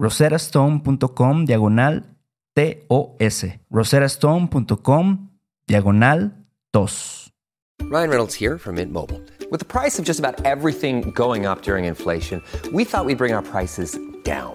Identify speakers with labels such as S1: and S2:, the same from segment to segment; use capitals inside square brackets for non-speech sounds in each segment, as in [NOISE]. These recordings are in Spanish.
S1: roserastone.com diagonal TOS. roserastone.com diagonal TOS.
S2: Ryan Reynolds here from Mint Mobile. With the price of just about everything going up during inflation, we thought we'd bring our prices down.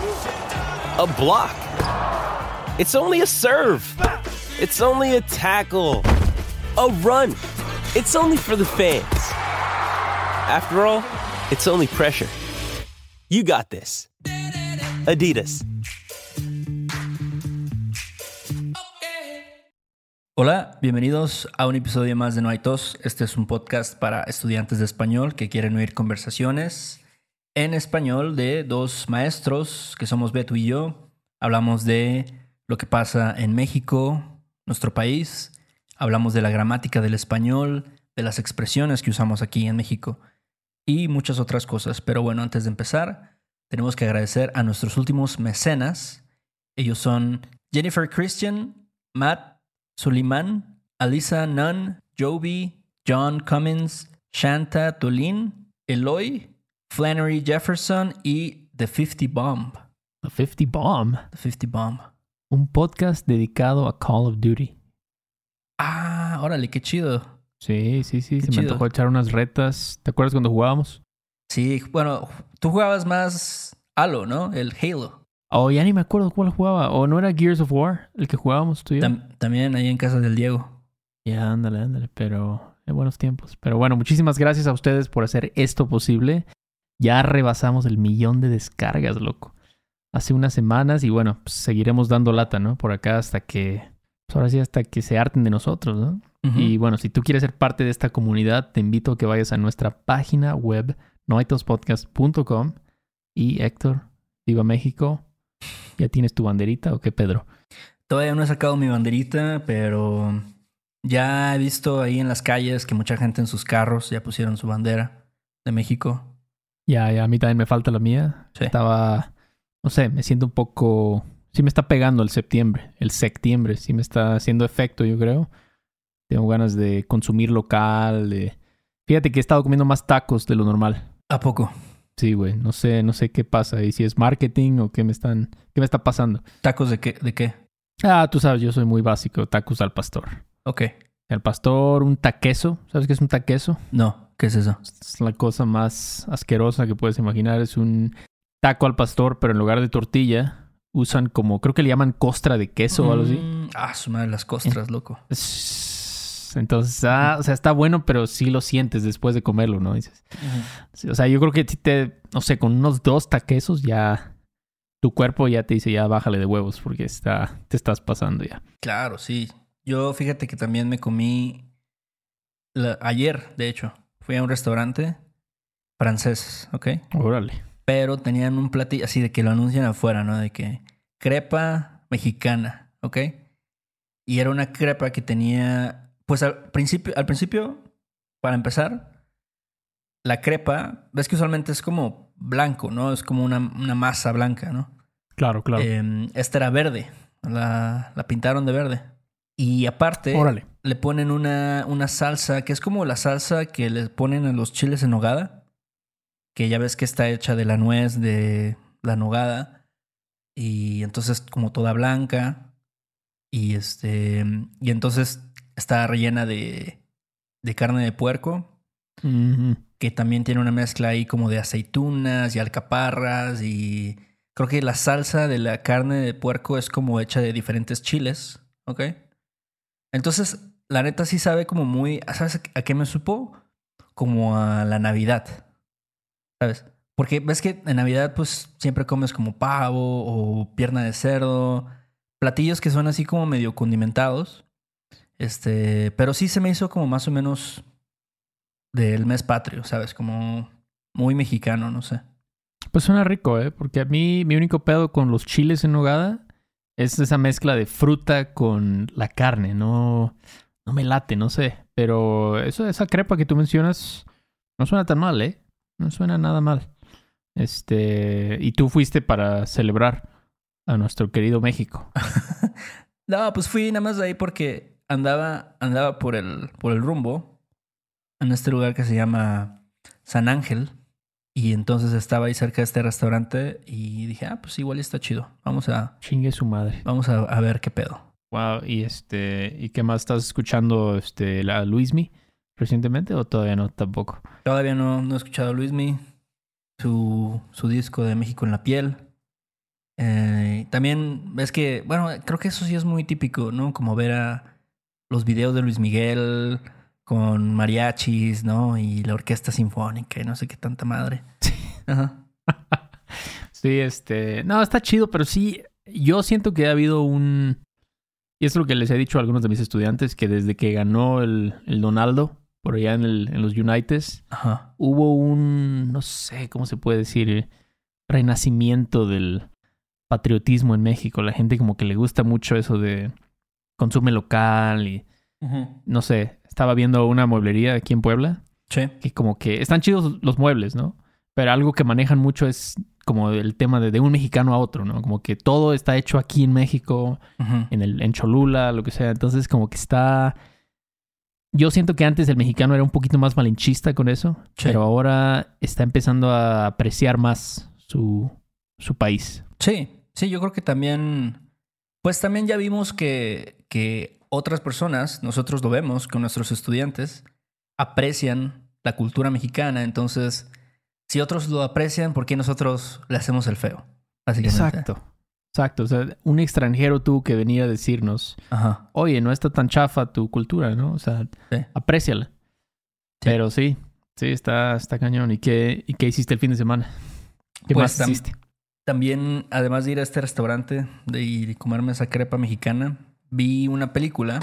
S3: a block. It's only a serve. It's only a tackle, a run. It's only for the fans. After all, it's only pressure. You got this. Adidas.
S1: Hola, bienvenidos a un episodio más de No hay tos. Este es un podcast para estudiantes de español que quieren oír conversaciones en español de dos maestros que somos Beto y yo. Hablamos de lo que pasa en México, nuestro país. Hablamos de la gramática del español, de las expresiones que usamos aquí en México y muchas otras cosas. Pero bueno, antes de empezar, tenemos que agradecer a nuestros últimos mecenas. Ellos son Jennifer Christian, Matt Suleiman, Alisa Nunn, Joby, John Cummins, Shanta Tolin, Eloy, Flannery Jefferson y The 50 Bomb.
S4: The 50 Bomb.
S1: The 50 Bomb.
S4: Un podcast dedicado a Call of Duty.
S1: Ah, órale, qué chido.
S4: Sí, sí, sí.
S1: Qué
S4: Se me tocó echar unas retas. ¿Te acuerdas cuando jugábamos?
S1: Sí, bueno, tú jugabas más Halo, ¿no? El Halo.
S4: Oh, ya ni me acuerdo cuál jugaba. ¿O no era Gears of War el que jugábamos tú y yo?
S1: Tam- también ahí en casa del Diego.
S4: Ya, ándale, ándale, pero en buenos tiempos. Pero bueno, muchísimas gracias a ustedes por hacer esto posible. Ya rebasamos el millón de descargas, loco. Hace unas semanas y bueno, pues seguiremos dando lata, ¿no? Por acá hasta que, pues ahora sí, hasta que se harten de nosotros, ¿no? Y bueno, si tú quieres ser parte de esta comunidad, te invito a que vayas a nuestra página web, noaitospodcast.com. Y Héctor, viva México. ¿Ya tienes tu banderita o qué, Pedro?
S1: Todavía no he sacado mi banderita, pero ya he visto ahí en las calles que mucha gente en sus carros ya pusieron su bandera de México.
S4: Ya, ya, a mí también me falta la mía.
S1: Sí.
S4: Estaba, no sé, me siento un poco... Sí me está pegando el septiembre, el septiembre, sí me está haciendo efecto, yo creo. Tengo ganas de consumir local, de... Fíjate que he estado comiendo más tacos de lo normal.
S1: ¿A poco?
S4: Sí, güey, no sé, no sé qué pasa y si es marketing o qué me están, qué me está pasando.
S1: ¿Tacos de qué? ¿De qué?
S4: Ah, tú sabes, yo soy muy básico, tacos al pastor.
S1: Ok.
S4: Al pastor, un taqueso. ¿Sabes qué es un taqueso?
S5: No, ¿qué es eso?
S4: Es la cosa más asquerosa que puedes imaginar. Es un taco al pastor, pero en lugar de tortilla, usan como, creo que le llaman costra de queso o algo así.
S5: Mm, Ah, su madre, las costras, loco.
S4: Es- Entonces, ah, o sea, está bueno, pero sí lo sientes después de comerlo, ¿no? Dices, o sea, yo creo que si te, no sé, con unos dos taquesos ya tu cuerpo ya te dice, ya bájale de huevos porque está, te estás pasando ya.
S5: Claro, sí. Yo fíjate que también me comí la- ayer, de hecho, fui a un restaurante francés, ¿ok?
S4: Órale.
S5: Pero tenían un platillo así de que lo anuncian afuera, ¿no? De que crepa mexicana, ¿ok? Y era una crepa que tenía, pues al principio, al principio, para empezar, la crepa, ves que usualmente es como blanco, ¿no? Es como una, una masa blanca, ¿no?
S4: Claro, claro.
S5: Eh, esta era verde. La, la pintaron de verde. Y aparte,
S4: Órale.
S5: le ponen una, una salsa que es como la salsa que le ponen a los chiles en nogada. Que ya ves que está hecha de la nuez de la nogada. Y entonces como toda blanca. Y este. Y entonces está rellena de, de carne de puerco. Que también tiene una mezcla ahí como de aceitunas y alcaparras. Y creo que la salsa de la carne de puerco es como hecha de diferentes chiles. ¿Ok? Entonces, la neta sí sabe como muy. ¿Sabes a qué me supo? Como a la Navidad. ¿Sabes? Porque ves que en Navidad, pues siempre comes como pavo o pierna de cerdo. Platillos que son así como medio condimentados. Este. Pero sí se me hizo como más o menos del mes patrio, ¿sabes? Como muy mexicano, no sé.
S4: Pues suena rico, ¿eh? Porque a mí mi único pedo con los chiles en nogada es esa mezcla de fruta con la carne. No, no me late, no sé. Pero eso, esa crepa que tú mencionas no suena tan mal, ¿eh? No suena nada mal. Este, y tú fuiste para celebrar a nuestro querido México. [LAUGHS]
S5: No, pues fui nada más de ahí porque andaba, andaba por el, por el rumbo en este lugar que se llama San Ángel. Y entonces estaba ahí cerca de este restaurante y dije, ah, pues igual está chido. Vamos a,
S4: Chingue su madre.
S5: vamos a, a ver qué pedo.
S4: Wow, y este, ¿y qué más estás escuchando este la Luismi recientemente o todavía no tampoco?
S5: Todavía no, no he escuchado a Luismi, su, su disco de México en la piel. Eh, también ves que, bueno, creo que eso sí es muy típico, ¿no? Como ver a los videos de Luis Miguel con mariachis, ¿no? Y la orquesta sinfónica y no sé qué tanta madre. Ajá. [LAUGHS]
S4: Sí, este. No, está chido, pero sí. Yo siento que ha habido un. Y es lo que les he dicho a algunos de mis estudiantes: que desde que ganó el, el Donaldo, por allá en, el, en los Uniteds,
S5: Ajá.
S4: hubo un. No sé cómo se puede decir. Renacimiento del patriotismo en México. La gente, como que le gusta mucho eso de consume local y. No sé. Estaba viendo una mueblería aquí en Puebla
S5: Sí.
S4: que como que están chidos los muebles, ¿no? Pero algo que manejan mucho es como el tema de, de un mexicano a otro, ¿no? Como que todo está hecho aquí en México, en, el, en Cholula, lo que sea. Entonces como que está... Yo siento que antes el mexicano era un poquito más malinchista con eso,
S5: Sí.
S4: pero ahora está empezando a apreciar más su, su país.
S5: Sí, sí, yo creo que también, pues también ya vimos que, que otras personas, nosotros lo vemos con nuestros estudiantes, aprecian la cultura mexicana, entonces, si otros lo aprecian, ¿por qué nosotros le hacemos el feo?
S4: Exacto. Exacto. O sea, un extranjero tú que venía a decirnos,
S5: Ajá.
S4: oye, no está tan chafa tu cultura, ¿no? O sea,
S5: Sí.
S4: apréciala. Pero sí, sí, está, está cañón. ¿Y qué, ¿Y qué hiciste el fin de semana? ¿Qué
S5: Pues,
S4: más hiciste?
S5: También, además de ir a este restaurante de ir y comerme esa crepa mexicana, vi una película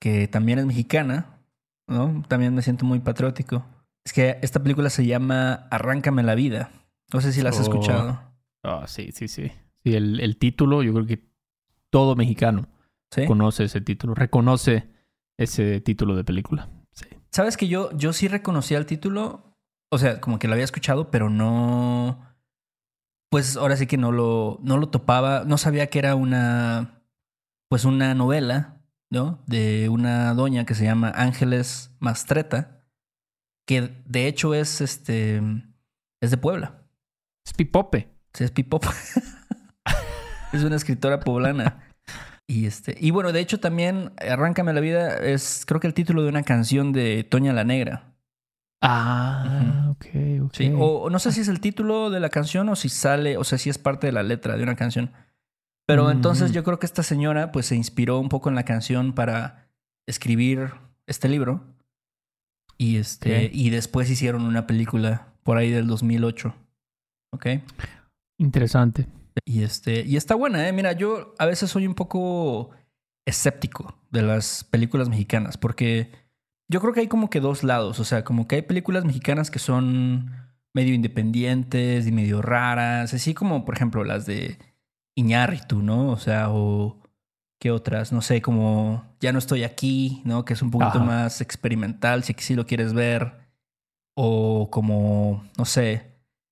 S5: que también es mexicana, ¿no? También me siento muy patriótico. Es que esta película se llama Arráncame la vida. No sé si la has
S4: Oh.
S5: escuchado.
S4: Ah, sí, sí, sí. Sí, el, el título, yo creo que todo mexicano
S5: ¿Sí?
S4: conoce ese título, reconoce ese título de película. Sí.
S5: Sabes que yo, yo sí reconocía el título. O sea, como que lo había escuchado, pero no. Pues ahora sí que no lo, no lo topaba. No sabía que era una. Pues una novela, ¿no? De una doña que se llama Ángeles Mastreta. Que de hecho es este. Es de Puebla.
S4: Es pipope.
S5: Sí, Es pipop. [LAUGHS] es una escritora poblana. [LAUGHS] Y este, y bueno, de hecho también Arráncame la vida es creo que el título de una canción de Toña la Negra.
S4: Ah,
S5: Sí, o, o no sé si es el título de la canción o si sale, o sea, si es parte de la letra de una canción. Pero
S4: Mm.
S5: entonces yo creo que esta señora pues se inspiró un poco en la canción para escribir este libro. Y este y después hicieron una película por ahí del 2008. ¿Ok?
S4: Interesante.
S5: Y este y está buena, eh. Mira, yo a veces soy un poco escéptico de las películas mexicanas porque yo creo que hay como que dos lados, o sea, como que hay películas mexicanas que son medio independientes y medio raras, así como por ejemplo las de Iñárritu, ¿no? O sea, o qué otras, no sé, como Ya no estoy aquí, ¿no? Que es un poquito
S4: Ajá.
S5: más experimental, si, si lo quieres ver. O como, no sé,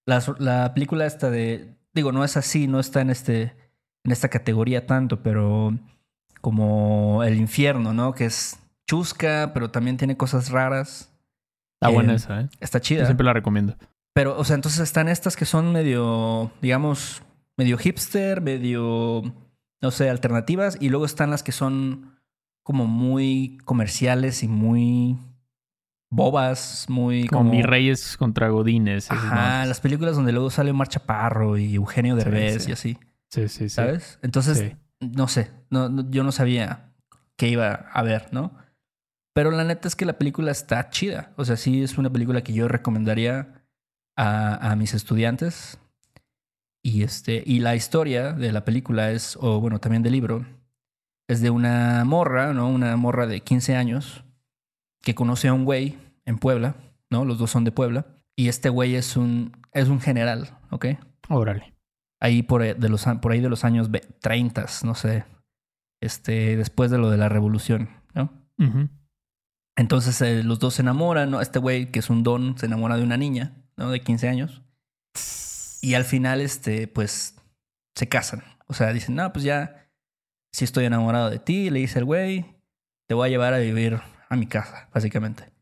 S5: las- la película esta de, digo, no es así, no está en este, en esta categoría tanto, pero como El infierno, ¿no? Que es chusca, pero también tiene cosas raras.
S4: Está
S5: Eh,
S4: buena esa, ¿eh?
S5: Está
S4: Yo
S5: chida.
S4: siempre la recomiendo.
S5: Pero, o sea, entonces están estas que son medio, digamos, medio hipster, medio, no sé, alternativas. Y luego están las que son como muy comerciales y muy bobas, muy
S4: Como
S5: como...
S4: Mis Reyes contra Godines.
S5: Ajá, las películas donde luego sale Omar Chaparro y Eugenio
S4: Sí,
S5: Derbez
S4: sí.
S5: y así,
S4: Sí, sí, sí.
S5: ¿sabes? Entonces,
S4: Sí.
S5: no sé, no, no- yo no sabía qué iba a ver, ¿no? Pero la neta es que la película está chida. O sea, sí es una película que yo recomendaría a, a mis estudiantes. Y este, y la historia de la película es, o bueno, también del libro, es de una morra, ¿no? Una morra de 15 años que conoce a un güey en Puebla, ¿no? Los dos son de Puebla. Y este güey es un, es un general, ¿ok?
S4: Órale.
S5: ahí por, eh, de los, por ahí de los años ve- 30, no sé, este, después de lo de la revolución, ¿no?
S4: Ujú.
S5: Entonces eh, los dos se enamoran, ¿no? Este güey que es un don se enamora de una niña, ¿no? De 15 años. Y al final, este, pues, se casan. O sea, dicen, no, pues ya, si estoy enamorado de ti, le dice el güey, te voy a llevar a vivir a mi casa, básicamente.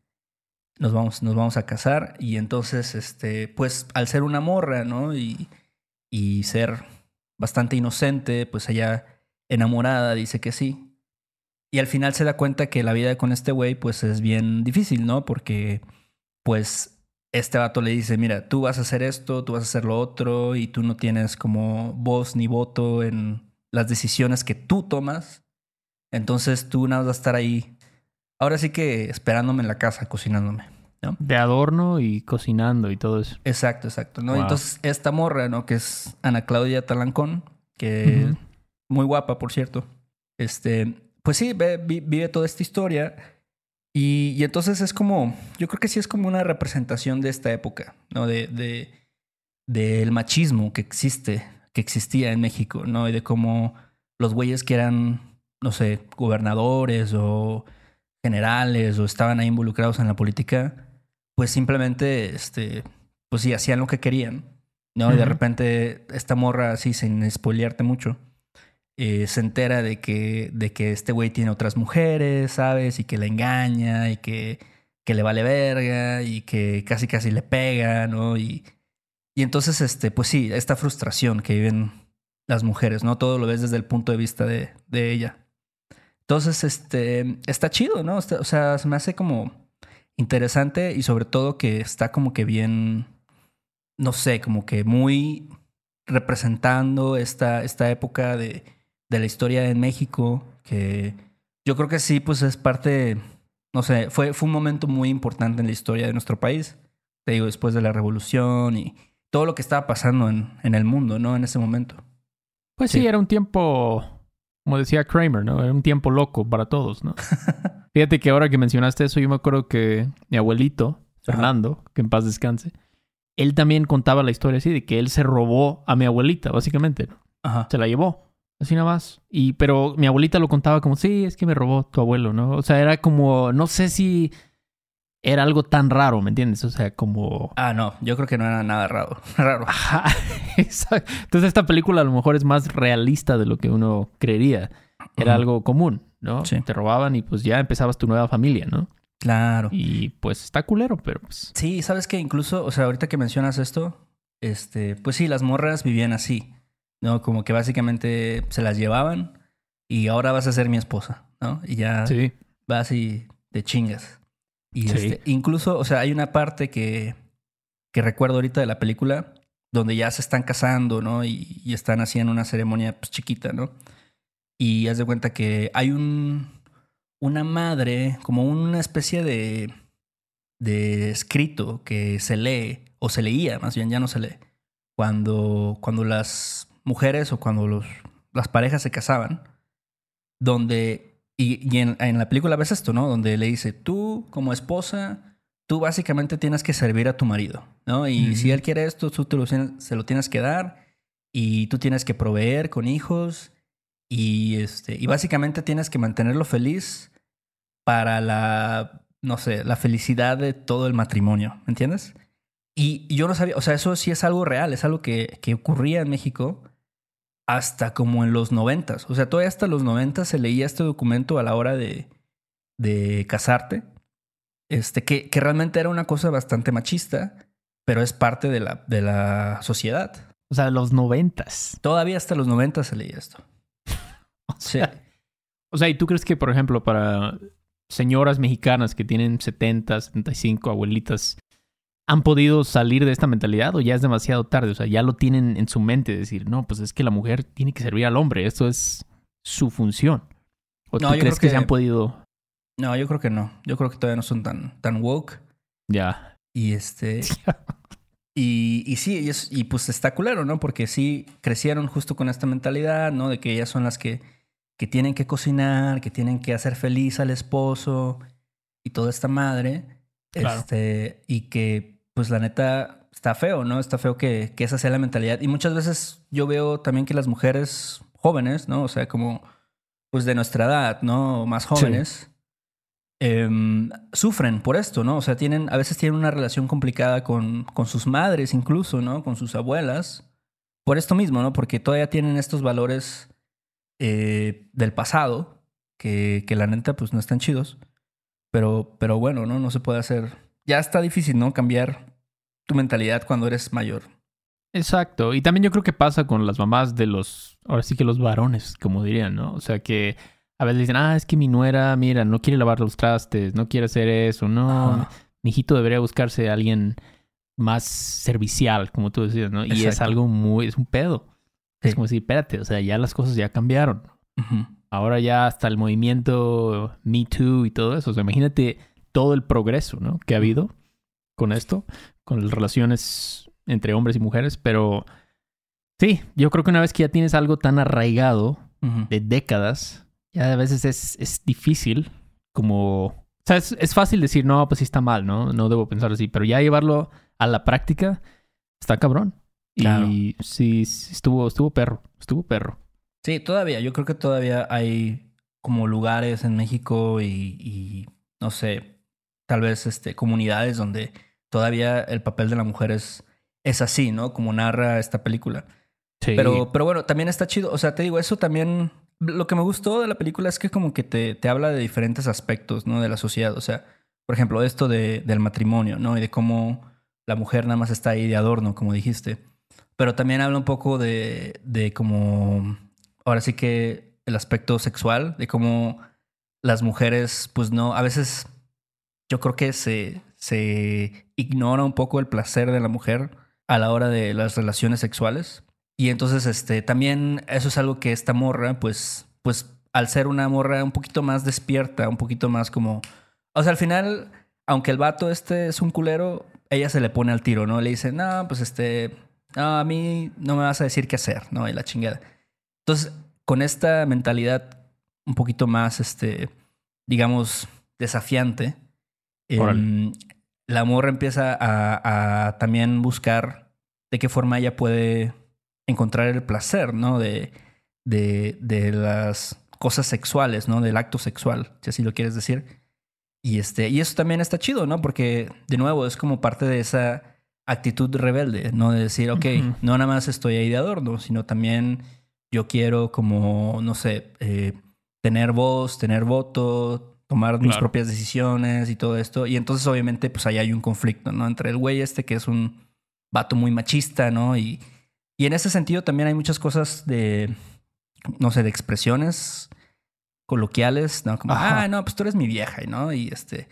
S5: Nos vamos, nos vamos a casar y entonces, este, pues, al ser una morra, ¿no? Y, y ser bastante inocente, pues ella enamorada dice que sí. Y al final se da cuenta que la vida con este güey, pues, es bien difícil, ¿no? Porque, pues, este vato le dice, mira, tú vas a hacer esto, tú vas a hacer lo otro, y tú no tienes como voz ni voto en las decisiones que tú tomas. Entonces tú nada más vas a estar ahí, ahora sí que esperándome en la casa, cocinándome, ¿no?
S4: De adorno y cocinando y todo eso.
S5: Exacto, exacto, ¿no?
S4: Wow.
S5: Entonces esta morra, ¿no? Que es Ana Claudia Talancón, que
S4: Ujú.
S5: muy guapa, por cierto. Este, pues sí, ve- vi- vive toda esta historia. Y, y entonces es como, yo creo que sí es como una representación de esta época, ¿no? De, de, del machismo que existe, que existía en México, ¿no? Y de cómo los güeyes que eran, no sé, gobernadores o generales o estaban ahí involucrados en la política, pues simplemente, este, pues sí, hacían lo que querían, ¿no? Y de repente esta morra, así, sin spoilearte mucho, eh, se entera de que, de que este güey tiene otras mujeres, ¿sabes? Y que le engaña y que, que le vale verga y que casi casi le pega, ¿no? Y, y entonces, este, pues sí, esta frustración que viven las mujeres, ¿no? Todo lo ves desde el punto de vista de, de ella. Entonces, este, está chido, ¿no? O sea, se me hace como interesante y sobre todo que está como que bien, no sé, como que muy representando esta, esta época de, de la historia en México, que yo creo que sí, pues es parte, no sé, fue, fue un momento muy importante en la historia de nuestro país. Te digo, después de la revolución y todo lo que estaba pasando en, en el mundo, ¿no? En ese momento.
S4: Pues sí.
S5: Sí.
S4: era un tiempo, como decía Kramer, ¿no? Era un tiempo loco para todos, ¿no? [LAUGHS] Fíjate que ahora que mencionaste eso, yo me acuerdo que mi abuelito, Fernando, que en paz descanse, él también contaba la historia así, de que él se robó a mi abuelita, básicamente, ¿no?
S5: Ajá.
S4: Se la llevó, así nada más. Y, pero mi abuelita lo contaba como, sí, es que me robó tu abuelo, ¿no? O sea, era como, no sé si era algo tan raro, ¿me entiendes? O sea, como...
S5: Ah, no, yo creo que no era nada raro. [LAUGHS] raro.
S4: Ajá. Entonces esta película a lo mejor es más realista de lo que uno creería. Era algo común, ¿no?
S5: Sí.
S4: Te robaban y pues ya empezabas tu nueva familia, ¿no?
S5: Claro.
S4: Y pues está culero, pero pues...
S5: Sí, sabes que incluso, o sea, ahorita que mencionas esto, este, pues sí, las morras vivían así, ¿no? Como que básicamente se las llevaban y ahora vas a ser mi esposa, ¿no? Y ya
S4: Sí.
S5: vas y te chingas. Y
S4: Sí.
S5: este, incluso, o sea, hay una parte que, que recuerdo ahorita de la película donde ya se están casando, ¿no? Y, y están haciendo una ceremonia pues, chiquita, ¿no? Y haz de cuenta que hay un una madre, como una especie de, de escrito que se lee, o se leía, más bien ya no se lee, cuando, cuando las mujeres o cuando los, las parejas se casaban, donde, y, y en, en la película ves esto, ¿no? Donde le dice, tú como esposa, tú básicamente tienes que servir a tu marido, ¿no? Y si él quiere esto, tú te lo se lo tienes que dar y tú tienes que proveer con hijos y, este, y básicamente tienes que mantenerlo feliz para la, no sé, la felicidad de todo el matrimonio, ¿me entiendes? Y yo no sabía, o sea, eso sí es algo real, es algo que, que ocurría en México hasta como en los noventas. O sea, todavía hasta los noventas se leía este documento a la hora de, de casarte. Este, que, que realmente era una cosa bastante machista, pero es parte de la, de la sociedad.
S4: O sea, los noventas.
S5: Todavía hasta los noventas se leía esto. [LAUGHS]
S4: O
S5: Sí.
S4: sea, o sea, ¿y tú crees que, por ejemplo, para señoras mexicanas que tienen 70, 75, abuelitas, han podido salir de esta mentalidad o ya es demasiado tarde? O sea, ya lo tienen en su mente, decir, no, pues es que la mujer tiene que servir al hombre, esto es su función. ¿O
S5: No,
S4: tú crees que,
S5: que-
S4: se han podido
S5: No, yo creo que no. Yo creo que todavía no son tan, tan woke.
S4: ya?
S5: Y este. [LAUGHS] Y, y sí, y, es- y pues está culero, ¿no? Porque sí crecieron justo con esta mentalidad, ¿no? De que ellas son las que, que tienen que cocinar, que tienen que hacer feliz al esposo y toda esta madre.
S4: Claro.
S5: Este, y que, pues la neta, está feo, ¿no? Está feo que, que esa sea la mentalidad. Y muchas veces yo veo también que las mujeres jóvenes, ¿no? O sea, como, pues de nuestra edad, ¿no? Más jóvenes. em, sufren por esto, ¿no? O sea, tienen, a veces tienen una relación complicada con, con sus madres, incluso, ¿no? Con sus abuelas. Por esto mismo, ¿no? Porque todavía tienen estos valores eh, del pasado, que, que la neta, pues no están chidos. Pero, pero bueno, ¿no? No se puede hacer. Ya está difícil, ¿no? Cambiar tu mentalidad cuando eres mayor.
S4: Exacto. Y también yo creo que pasa con las mamás de los, ahora sí que los varones, como dirían, ¿no? O sea que a veces dicen, ah, es que mi nuera, mira, no quiere lavar los trastes, no quiere hacer eso, no. Mi hijito debería buscarse a alguien más servicial, como tú decías, ¿no? Y es algo muy, es un pedo.
S5: Sí.
S4: Es como decir, espérate, o sea, ya las cosas ya cambiaron. Ahora ya hasta el movimiento Me Too y todo eso. O sea, imagínate todo el progreso, ¿no? Que ha habido con esto, con las relaciones entre hombres y mujeres. Pero sí, yo creo que una vez que ya tienes algo tan arraigado de décadas, ya a veces es, es difícil como... O sea, es, es fácil decir, no, pues sí está mal, ¿no? No debo pensar así. Pero ya llevarlo a la práctica está cabrón.
S5: Claro.
S4: Y sí, sí, estuvo, estuvo perro, estuvo perro.
S5: Sí, todavía. Yo creo que todavía hay como lugares en México y, y, no sé, tal vez este, comunidades donde todavía el papel de la mujer es, es así, ¿no? Como narra esta película.
S4: Sí.
S5: Pero, pero bueno, también está chido. O sea, te digo, eso también. Lo que me gustó de la película es que como que te, te habla de diferentes aspectos, ¿no? De la sociedad. O sea, por ejemplo, esto de, del matrimonio, ¿no? Y de cómo la mujer nada más está ahí de adorno, como dijiste. Pero también habla un poco de, de como. Ahora sí que el aspecto sexual, de cómo las mujeres, pues no, a veces yo creo que se, se ignora un poco el placer de la mujer a la hora de las relaciones sexuales. Y entonces, este, también eso es algo que esta morra, pues, pues, al ser una morra un poquito más despierta, un poquito más como. O sea, al final, aunque el vato este es un culero, ella se le pone al tiro, ¿no? Le dice, no, pues este. No, a mí no me vas a decir qué hacer, ¿no? Y la chingada. Entonces, con esta mentalidad un poquito más, este, digamos, desafiante, Em, la morra empieza a, a también buscar de qué forma ella puede encontrar el placer, ¿no? De, de, de las cosas sexuales, ¿no? Del acto sexual, si así lo quieres decir. Y, este, y eso también está chido, ¿no? Porque, de nuevo, es como parte de esa actitud rebelde, ¿no? De decir, ok, no nada más estoy ahí de adorno, sino también yo quiero como, no sé, eh, tener voz, tener voto, tomar mis propias decisiones y todo esto. Y entonces, obviamente, pues ahí hay un conflicto, ¿no? Entre el güey este que es un vato muy machista, ¿no? Y, y en ese sentido también hay muchas cosas de, no sé, de expresiones coloquiales, ¿no? Como,
S4: Ajá.
S5: ah, no, pues tú eres mi vieja, ¿no? Y este.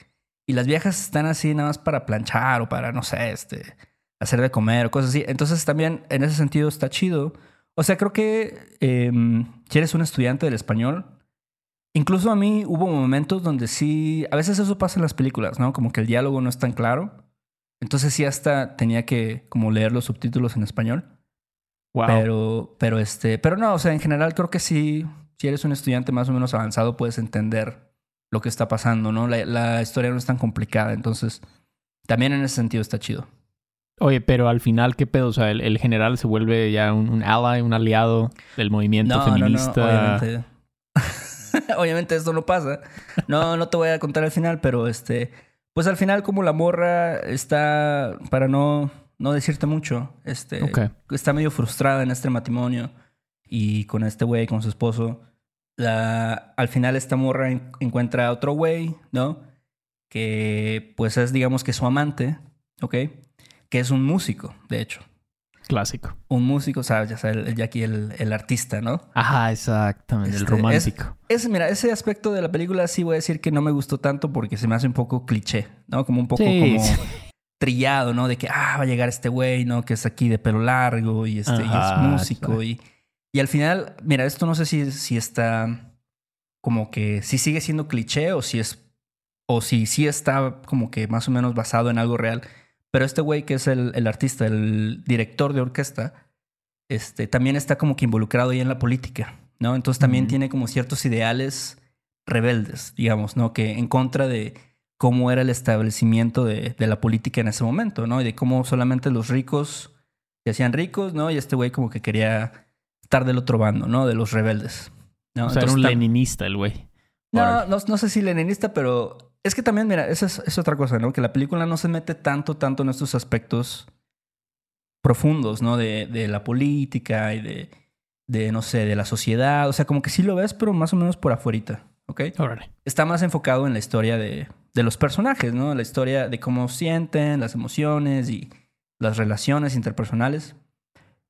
S5: Y las viejas están así nada más para planchar o para, no sé, este, hacer de comer o cosas así. Entonces también en ese sentido está chido. O sea, creo que em, si eres un estudiante del español, incluso a mí hubo momentos donde sí, a veces eso pasa en las películas, ¿no? Como que el diálogo no es tan claro. Entonces sí hasta tenía que como leer los subtítulos en español.
S4: Wow.
S5: Pero, pero este, pero no, o sea, en general creo que sí, si eres un estudiante más o menos avanzado, puedes entender lo que está pasando, ¿no? La, la historia no es tan complicada, entonces también en ese sentido está chido.
S4: Oye, pero al final, ¿qué pedo? O sea, el, el general se vuelve ya un, un ally, un aliado del movimiento feminista.
S5: obviamente. [LAUGHS] obviamente esto no pasa. No, no te voy a contar el final, pero este, pues al final como la morra está, para no, no decirte mucho, este, está medio frustrada en este matrimonio y con este güey, con su esposo. La, al final esta morra en- encuentra a otro güey, ¿no? Que pues es digamos que su amante, ¿ok? Que es un músico, de hecho.
S4: Clásico.
S5: Un músico, ¿sabes? Ya sabes, el, Jackie, el, el artista, ¿no?
S4: Ajá, exactamente. el
S5: Este,
S4: romántico.
S5: Ese, mira, ese aspecto de la película sí voy a decir que no me gustó tanto porque se me hace un poco cliché, ¿no? Como un poco
S4: Sí,
S5: como
S4: sí.
S5: trillado, ¿no? De que, ah, va a llegar este güey, ¿no? Que es aquí de pelo largo y, este, y es músico.
S4: claro.
S5: Y, y al final, mira, esto no sé si, si está como que, si sigue siendo cliché o si es, o si sí está como que más o menos basado en algo real. Pero este güey que es el, el artista, el director de orquesta, este, también está como que involucrado ahí en la política, ¿no? Entonces también tiene como ciertos ideales rebeldes, digamos, ¿no? Que en contra de cómo era el establecimiento de, de la política en ese momento, ¿no? Y de cómo solamente los ricos se hacían ricos, ¿no? Y este güey como que quería estar del otro bando, ¿no? De los rebeldes. ¿no?
S4: o sea, era
S5: Entonces,
S4: un
S5: tam-
S4: leninista el güey.
S5: no, no, no sé si leninista, pero es que también, mira, esa es, es otra cosa, ¿no? Que la película no se mete tanto, tanto en estos aspectos profundos, ¿no? De, de la política y de, de, no sé, de la sociedad. O sea, como que sí lo ves, pero más o menos por afuerita, ¿ok?
S4: Órale.
S5: Está más enfocado en la historia de, de los personajes, ¿no? La historia de cómo sienten, las emociones y las relaciones interpersonales.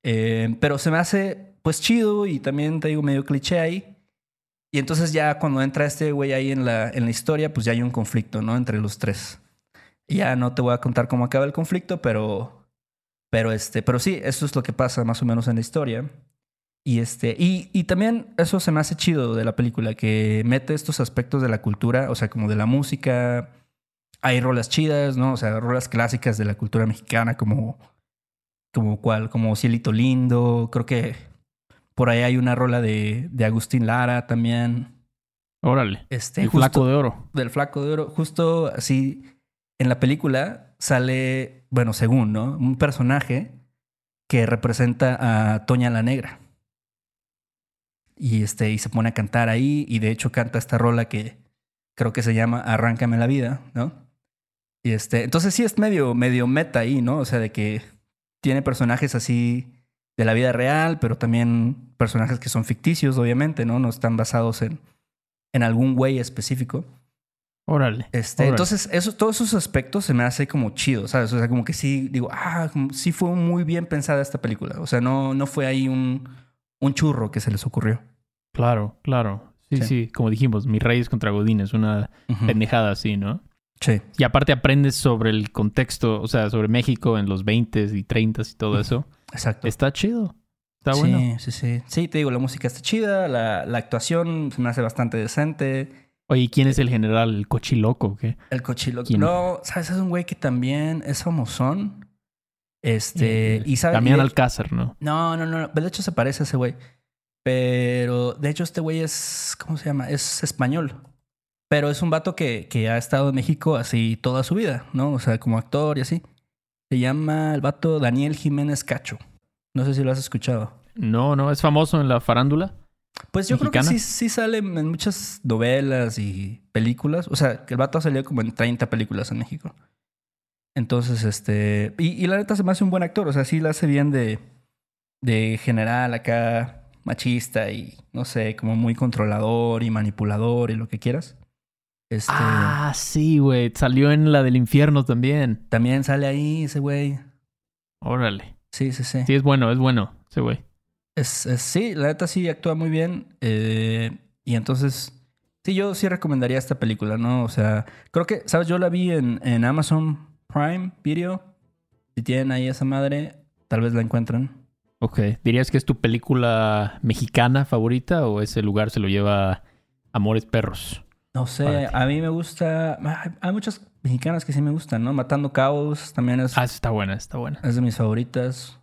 S5: Eh, pero se me hace, pues, chido y también te digo medio cliché ahí. Y entonces ya cuando entra este güey ahí en la, en la historia, pues ya hay un conflicto, ¿no? Entre los tres. Ya no te voy a contar cómo acaba el conflicto, pero, pero este, pero sí, eso es lo que pasa más o menos en la historia. Y este, y, y también eso se me hace chido de la película, que mete estos aspectos de la cultura, o sea, como de la música. Hay rolas chidas, ¿no? O sea, rolas clásicas de la cultura mexicana, como, como cuál, como Cielito Lindo. Creo que por ahí hay una rola de, de Agustín Lara también.
S4: Órale.
S5: Este,
S4: el
S5: justo-
S4: flaco de oro.
S5: del flaco de oro, justo así en la película sale, bueno, según, ¿no? Un personaje que representa a Toña la Negra. Y este, y se pone a cantar ahí, y de hecho canta esta rola que creo que se llama Arráncame la vida, ¿no? Y este, entonces sí es medio, medio meta ahí, ¿no? O sea, de que tiene personajes así de la vida real, pero también personajes que son ficticios, obviamente, ¿no? No están basados en, en algún güey específico.
S4: Órale.
S5: Este,
S4: Órale.
S5: entonces, eso, todos esos aspectos se me hace como chido, ¿sabes? O sea, como que sí, digo, ah, sí fue muy bien pensada esta película. O sea, no, no fue ahí un, un churro que se les ocurrió.
S4: Claro, claro. Sí,
S5: Sí.
S4: sí, Como dijimos, mis reyes contra Godines, una
S5: Ujú.
S4: pendejada así, ¿no?
S5: Sí.
S4: Y aparte aprendes sobre el contexto, o sea, sobre México en los 20s y 30s y todo eso.
S5: Exacto.
S4: Está chido. Está
S5: sí,
S4: bueno.
S5: sí, sí. Sí, te digo, la música está chida, la, la actuación se me hace bastante decente.
S4: Oye, ¿y quién es el general? ¿El cochiloco o qué?
S5: El cochilo.
S4: ¿Quién?
S5: No, ¿sabes? Es un güey que también es famosón. Este,
S4: Eh,
S5: y sabe. Y-
S4: Alcázar, ¿no?
S5: No, no, no. De hecho, se parece a ese güey. Pero de hecho, este güey es. ¿Cómo se llama? Es español. Pero es un vato que, que ha estado en México así toda su vida, ¿no? O sea, como actor y así. Se llama el vato Daniel Jiménez Cacho. No sé si lo has escuchado.
S4: No, no, es famoso en la farándula.
S5: Pues yo creo que sí, sí sale en muchas novelas y películas. O sea, que el vato ha salido como en 30 películas en México. Entonces, este. Y, y la neta se me hace un buen actor. O sea, sí la hace bien de. De general acá, machista y no sé, como muy controlador y manipulador y lo que quieras. Este.
S4: Ah, sí, güey. Salió en la del infierno también.
S5: También sale ahí ese güey.
S4: Órale.
S5: Sí, sí, sí.
S4: Sí, es bueno, es bueno ese güey.
S5: Es, es- sí, la neta sí actúa muy bien. eh, y entonces, Sí, yo sí recomendaría esta película, ¿no? O sea, creo que, ¿sabes? Yo la vi en, en Amazon Prime Video. Si tienen ahí esa madre, tal vez la encuentren.
S4: Ok. ¿Dirías que es tu película mexicana favorita o ese lugar se lo lleva Amores Perros?
S5: No sé, a mí me gusta. Hay- muchas mexicanas que sí me gustan, ¿no? Matando Cabos también es,
S4: Ah, está buena, está buena.
S5: es de mis favoritas.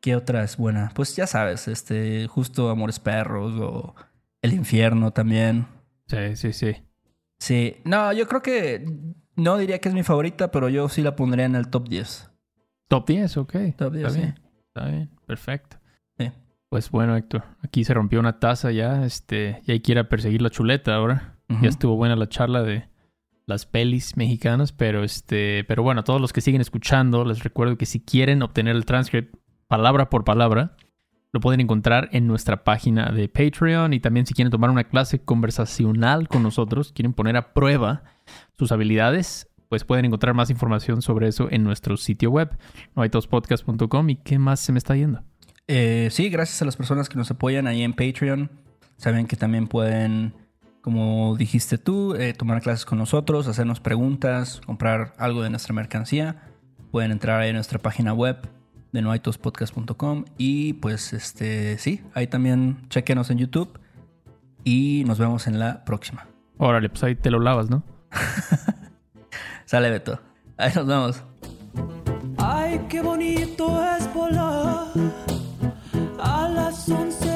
S5: ¿Qué otra es buena? Pues ya sabes, este, justo Amores Perros o El Infierno también.
S4: Sí, sí, sí.
S5: Sí, no, yo creo que no diría que es mi favorita, pero yo sí la pondría en el top 10.
S4: Top 10, ok.
S5: Top 10,
S4: está
S5: sí.
S4: bien, está bien, perfecto.
S5: Sí.
S4: Pues bueno, Héctor, aquí se rompió una taza ya, este, y hay que ir a perseguir la chuleta ahora. Ya estuvo buena la charla de las pelis mexicanas, pero este, pero bueno, a todos los que siguen escuchando, les recuerdo que si quieren obtener el transcript palabra por palabra, lo pueden encontrar en nuestra página de Patreon y también si quieren tomar una clase conversacional con nosotros, quieren poner a prueba sus habilidades, pues pueden encontrar más información sobre eso en nuestro sitio web, noaitospodcast.com y qué más se me está yendo.
S5: Eh, sí, gracias a las personas que nos apoyan ahí en Patreon. Saben que también pueden, como dijiste tú, eh, tomar clases con nosotros, hacernos preguntas, comprar algo de nuestra mercancía. Pueden entrar ahí a nuestra página web de noaitospodcast.com y pues este sí, ahí también chequenos en YouTube y nos vemos en la próxima.
S4: Órale, pues ahí te lo lavas, ¿no? [LAUGHS]
S5: Sale Beto. Ahí nos vemos.
S6: Ay, qué bonito es volar a las 11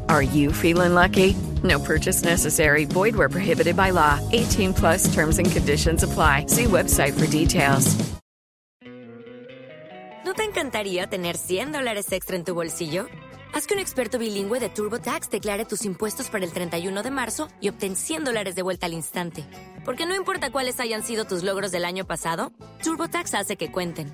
S7: Are you feeling lucky? No purchase necessary. Void where prohibited by law. 18 plus terms and conditions apply. See website for details.
S8: ¿No te encantaría tener 100 dólares extra en tu bolsillo? Haz que un experto bilingüe de TurboTax declare tus impuestos para el 31 de marzo y obtén 100 dólares de vuelta al instante. Porque no importa cuáles hayan sido tus logros del año pasado, TurboTax hace que cuenten.